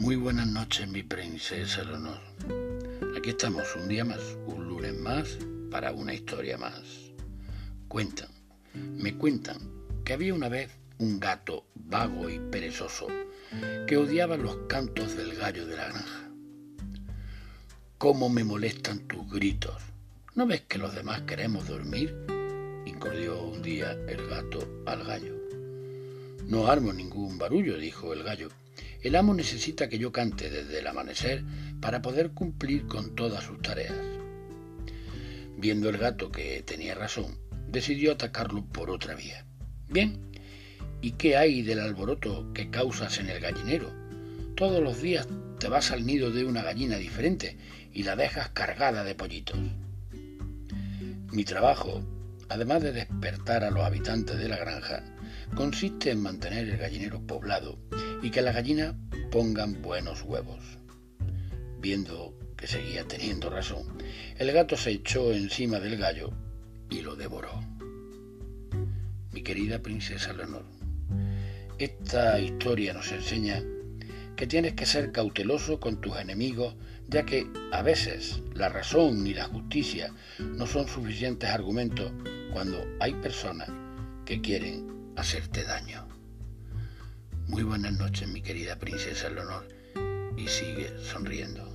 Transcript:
noches, mi princesa Leonor. Aquí estamos un día más, un lunes más, para una historia más. Cuentan, me cuentan que había una vez un gato vago y perezoso que odiaba los cantos del gallo de la granja. ¿Cómo me molestan tus gritos? ¿No ves que los demás queremos dormir? incordió un día el gato al gallo. No armo ningún barullo, dijo el gallo. El amo necesita que yo cante desde el amanecer para poder cumplir con todas sus tareas. Viendo el gato que tenía razón, decidió atacarlo por otra vía. Bien, ¿y qué hay del alboroto que causas en el gallinero? Todos los días te vas al nido de una gallina diferente y la dejas cargada de pollitos. Mi trabajo, además de despertar a los habitantes de la granja, consiste en mantener el gallinero poblado y que las gallinas pongan buenos huevos. Viendo que seguía teniendo razón, el gato se echó encima del gallo y lo devoró. Mi querida princesa Leonor, esta historia nos enseña que tienes que ser cauteloso con tus enemigos, ya que a veces la razón y la justicia no son suficientes argumentos cuando hay personas que quieren hacerte daño. Muy buenas noches, mi querida princesa Leonor, y sigue sonriendo.